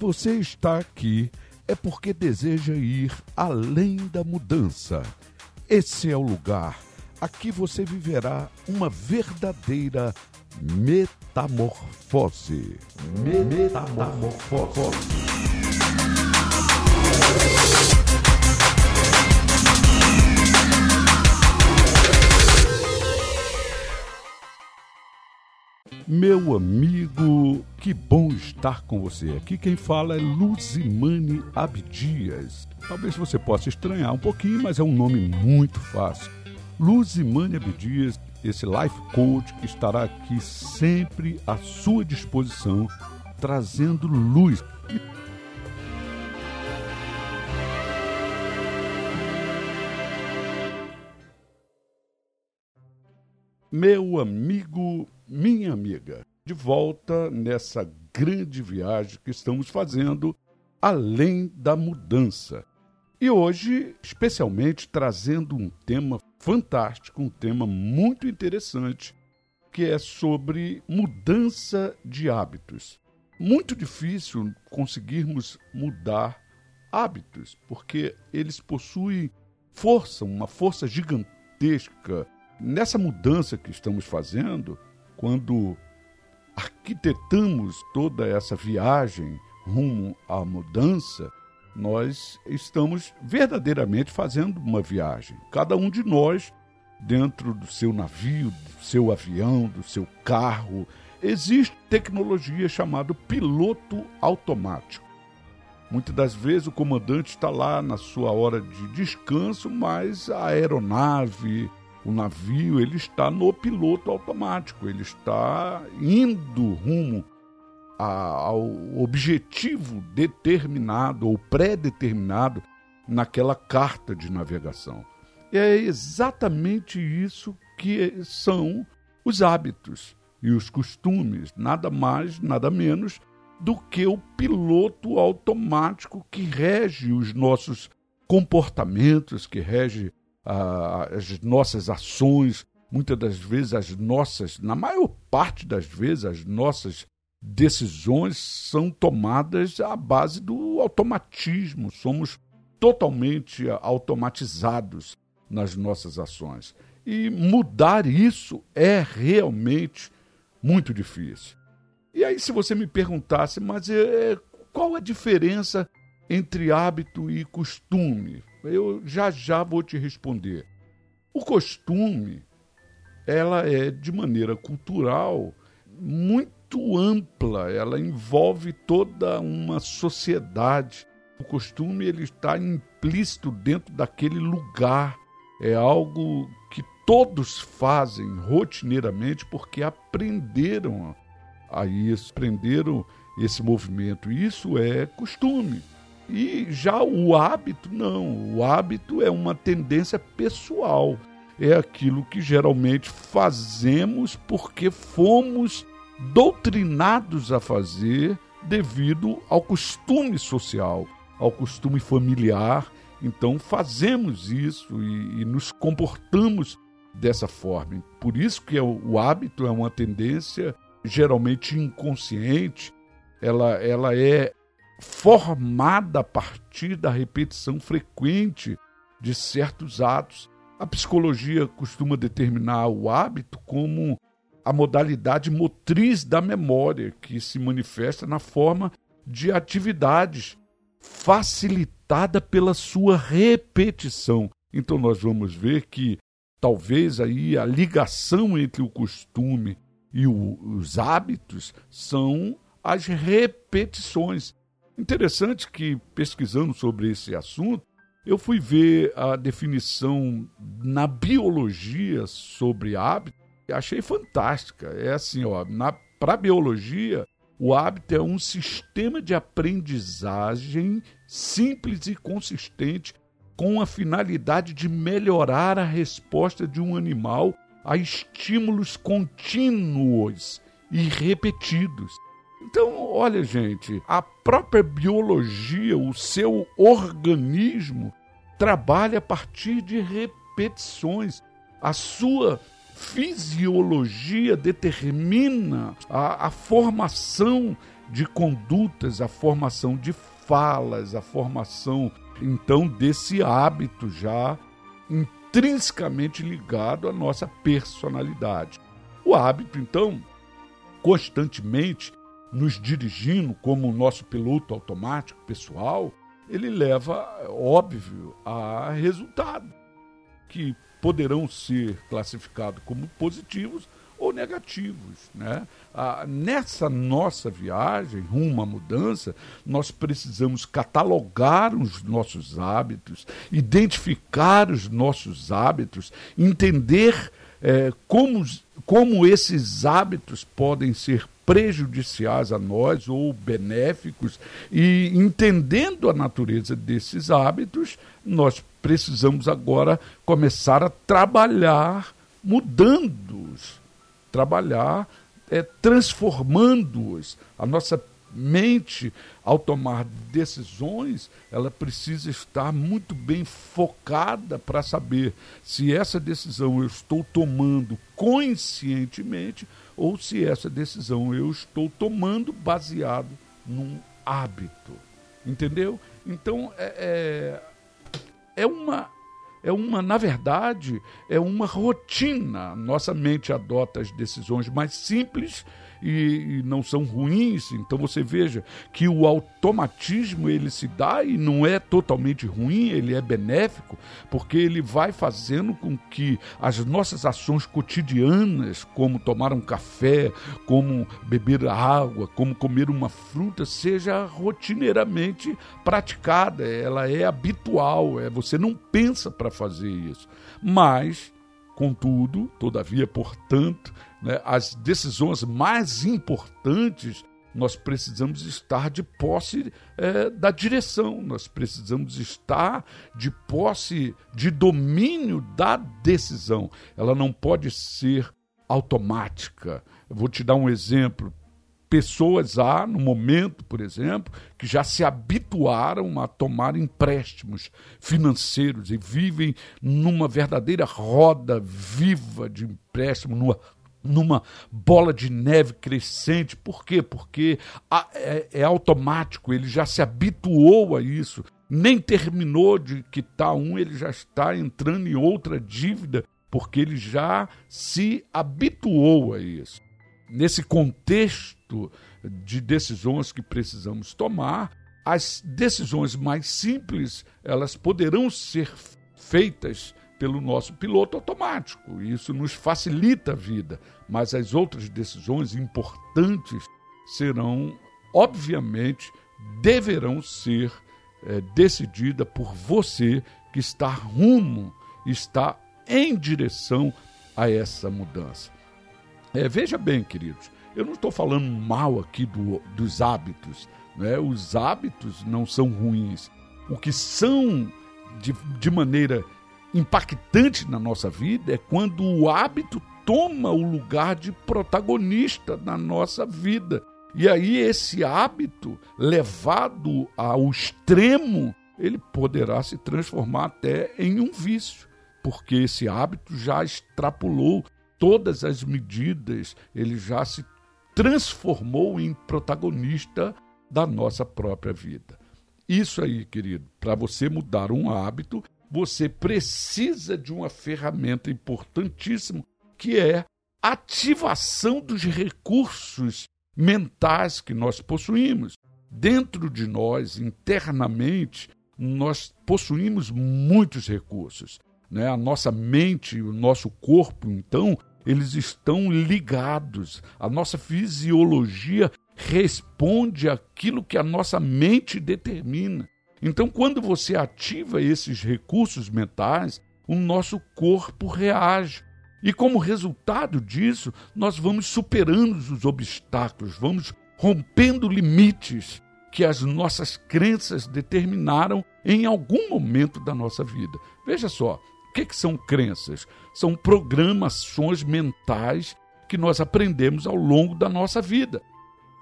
Você está aqui, é porque deseja ir além da mudança. Esse é o lugar. Aqui você viverá uma verdadeira metamorfose. Metamorfose. Meu amigo, que bom estar com você. Aqui quem fala é Luzimane Abdias. Talvez você possa estranhar um pouquinho, mas é um nome muito fácil. Luzimane Abdias, esse life coach que estará aqui sempre à sua disposição, trazendo luz. Meu amigo minha amiga, de volta nessa grande viagem que estamos fazendo além da mudança. E hoje, especialmente trazendo um tema fantástico, um tema muito interessante, que é sobre mudança de hábitos. Muito difícil conseguirmos mudar hábitos, porque eles possuem força, uma força gigantesca. Nessa mudança que estamos fazendo, quando arquitetamos toda essa viagem rumo à mudança, nós estamos verdadeiramente fazendo uma viagem. Cada um de nós, dentro do seu navio, do seu avião, do seu carro, existe tecnologia chamada piloto automático. Muitas das vezes o comandante está lá na sua hora de descanso, mas a aeronave, o navio ele está no piloto automático, ele está indo rumo a, ao objetivo determinado ou pré-determinado naquela carta de navegação. E é exatamente isso que são os hábitos e os costumes, nada mais, nada menos do que o piloto automático que rege os nossos comportamentos, que rege as nossas ações, muitas das vezes as nossas, na maior parte das vezes, as nossas decisões são tomadas à base do automatismo. Somos totalmente automatizados nas nossas ações. E mudar isso é realmente muito difícil. E aí, se você me perguntasse, mas é, qual a diferença entre hábito e costume? Eu já já vou te responder. O costume, ela é de maneira cultural muito ampla, ela envolve toda uma sociedade. O costume ele está implícito dentro daquele lugar. É algo que todos fazem rotineiramente porque aprenderam a isso, aprenderam esse movimento. Isso é costume. E já o hábito, não. O hábito é uma tendência pessoal. É aquilo que geralmente fazemos porque fomos doutrinados a fazer devido ao costume social, ao costume familiar. Então fazemos isso e, e nos comportamos dessa forma. Por isso que é o, o hábito é uma tendência geralmente inconsciente, ela, ela é formada a partir da repetição frequente de certos atos. A psicologia costuma determinar o hábito como a modalidade motriz da memória, que se manifesta na forma de atividades facilitada pela sua repetição. Então nós vamos ver que talvez aí a ligação entre o costume e o, os hábitos são as repetições. Interessante que, pesquisando sobre esse assunto, eu fui ver a definição na biologia sobre hábito e achei fantástica. É assim, ó, para a biologia, o hábito é um sistema de aprendizagem simples e consistente com a finalidade de melhorar a resposta de um animal a estímulos contínuos e repetidos. Então, olha, gente, a própria biologia, o seu organismo, trabalha a partir de repetições. A sua fisiologia determina a, a formação de condutas, a formação de falas, a formação então desse hábito já intrinsecamente ligado à nossa personalidade. O hábito, então, constantemente nos dirigindo como o nosso piloto automático pessoal, ele leva, óbvio, a resultados que poderão ser classificados como positivos ou negativos. Né? Ah, nessa nossa viagem rumo à mudança, nós precisamos catalogar os nossos hábitos, identificar os nossos hábitos, entender é, como, como esses hábitos podem ser prejudiciais a nós ou benéficos, e entendendo a natureza desses hábitos, nós precisamos agora começar a trabalhar mudando-os, trabalhar é, transformando-os. A nossa mente, ao tomar decisões, ela precisa estar muito bem focada para saber se essa decisão eu estou tomando conscientemente ou se essa decisão eu estou tomando baseado num hábito. Entendeu? Então, é, é, é uma é uma, na verdade, é uma rotina. Nossa mente adota as decisões mais simples e, e, não são ruins. Então você veja que o automatismo ele se dá e não é totalmente ruim, ele é benéfico, porque ele vai fazendo com que as nossas ações cotidianas, como tomar um café, como beber água, como comer uma fruta, seja rotineiramente praticada, ela é habitual, é você não pensa para fazer isso. Mas Contudo, todavia, portanto, né, as decisões mais importantes nós precisamos estar de posse é, da direção, nós precisamos estar de posse de domínio da decisão. Ela não pode ser automática. Eu vou te dar um exemplo pessoas há, no momento, por exemplo, que já se habituaram a tomar empréstimos financeiros e vivem numa verdadeira roda viva de empréstimo, numa numa bola de neve crescente. Por quê? Porque é, é, automático, ele já se habituou a isso. Nem terminou de quitar um, ele já está entrando em outra dívida, porque ele já se habituou a isso. Nesse contexto, de decisões que precisamos tomar, as decisões mais simples, elas poderão ser feitas pelo nosso piloto automático. Isso nos facilita a vida, mas as outras decisões importantes serão, obviamente, deverão ser é, decididas por você que está rumo, está em direção a essa mudança. É, veja bem, queridos, eu não estou falando mal aqui do, dos hábitos. Né? Os hábitos não são ruins. O que são de, de maneira impactante na nossa vida é quando o hábito toma o lugar de protagonista na nossa vida. E aí esse hábito levado ao extremo, ele poderá se transformar até em um vício, porque esse hábito já extrapolou todas as medidas, ele já se transformou em protagonista da nossa própria vida. Isso aí, querido, para você mudar um hábito, você precisa de uma ferramenta importantíssima, que é ativação dos recursos mentais que nós possuímos. Dentro de nós, internamente, nós possuímos muitos recursos. Né? A nossa mente, o nosso corpo, então, eles estão ligados. A nossa fisiologia responde àquilo que a nossa mente determina. Então, quando você ativa esses recursos mentais, o nosso corpo reage. E como resultado disso, nós vamos superando os obstáculos, vamos rompendo limites que as nossas crenças determinaram em algum momento da nossa vida. Veja só, o que, que são crenças? São programações mentais que nós aprendemos ao longo da nossa vida.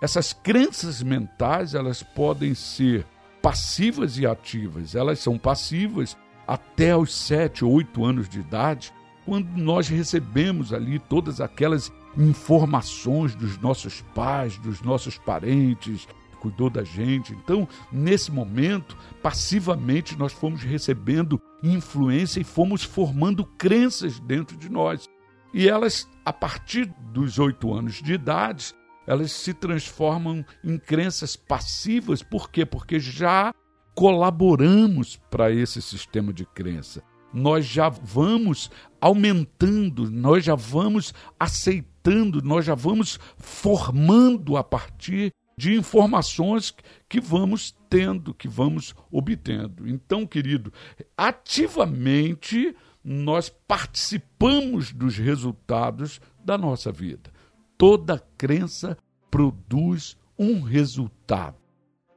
Essas crenças mentais, elas podem ser passivas e ativas. Elas são passivas até os 7 ou 8 anos de idade, quando nós recebemos ali todas aquelas informações dos nossos pais, dos nossos parentes, cuidou da gente. Então, nesse momento, passivamente nós fomos recebendo influência e fomos formando crenças dentro de nós. E elas, a partir dos oito anos de idade, elas se transformam em crenças passivas. Por quê? Porque já colaboramos para esse sistema de crença. Nós já vamos aumentando, nós já vamos aceitando, nós já vamos formando a partir de informações que vamos tendo, que vamos obtendo. Então, querido, ativamente nós participamos dos resultados da nossa vida. Toda crença produz um resultado.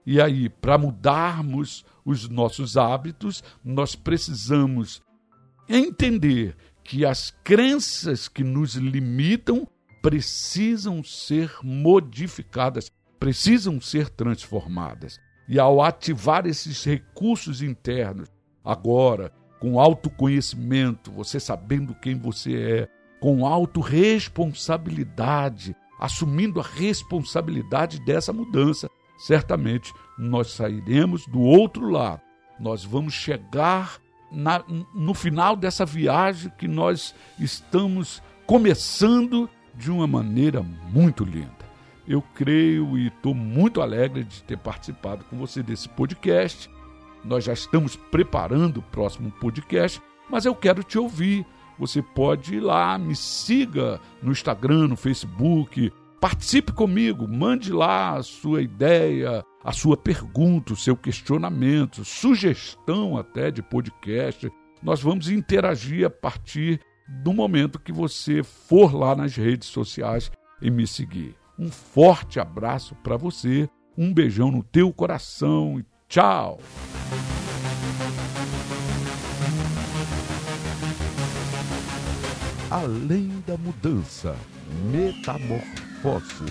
E aí, para mudarmos os nossos hábitos, nós precisamos entender que as crenças que nos limitam precisam ser modificadas precisam ser transformadas. E ao ativar esses recursos internos, agora, com autoconhecimento, você sabendo quem você é, com autorresponsabilidade, assumindo a responsabilidade dessa mudança, certamente nós sairemos do outro lado. Nós vamos chegar na, no final dessa viagem que nós estamos começando de uma maneira muito linda. Eu creio e estou muito alegre de ter participado com você desse podcast. Nós já estamos preparando o próximo podcast, mas eu quero te ouvir. Você pode ir lá, me siga no Instagram, no Facebook, participe comigo, mande lá a sua ideia, a sua pergunta, o seu questionamento, sugestão até de podcast. Nós vamos interagir a partir do momento que você for lá nas redes sociais e me seguir. Um forte abraço para você, um beijão no teu coração e tchau! Além da mudança, metamorfose.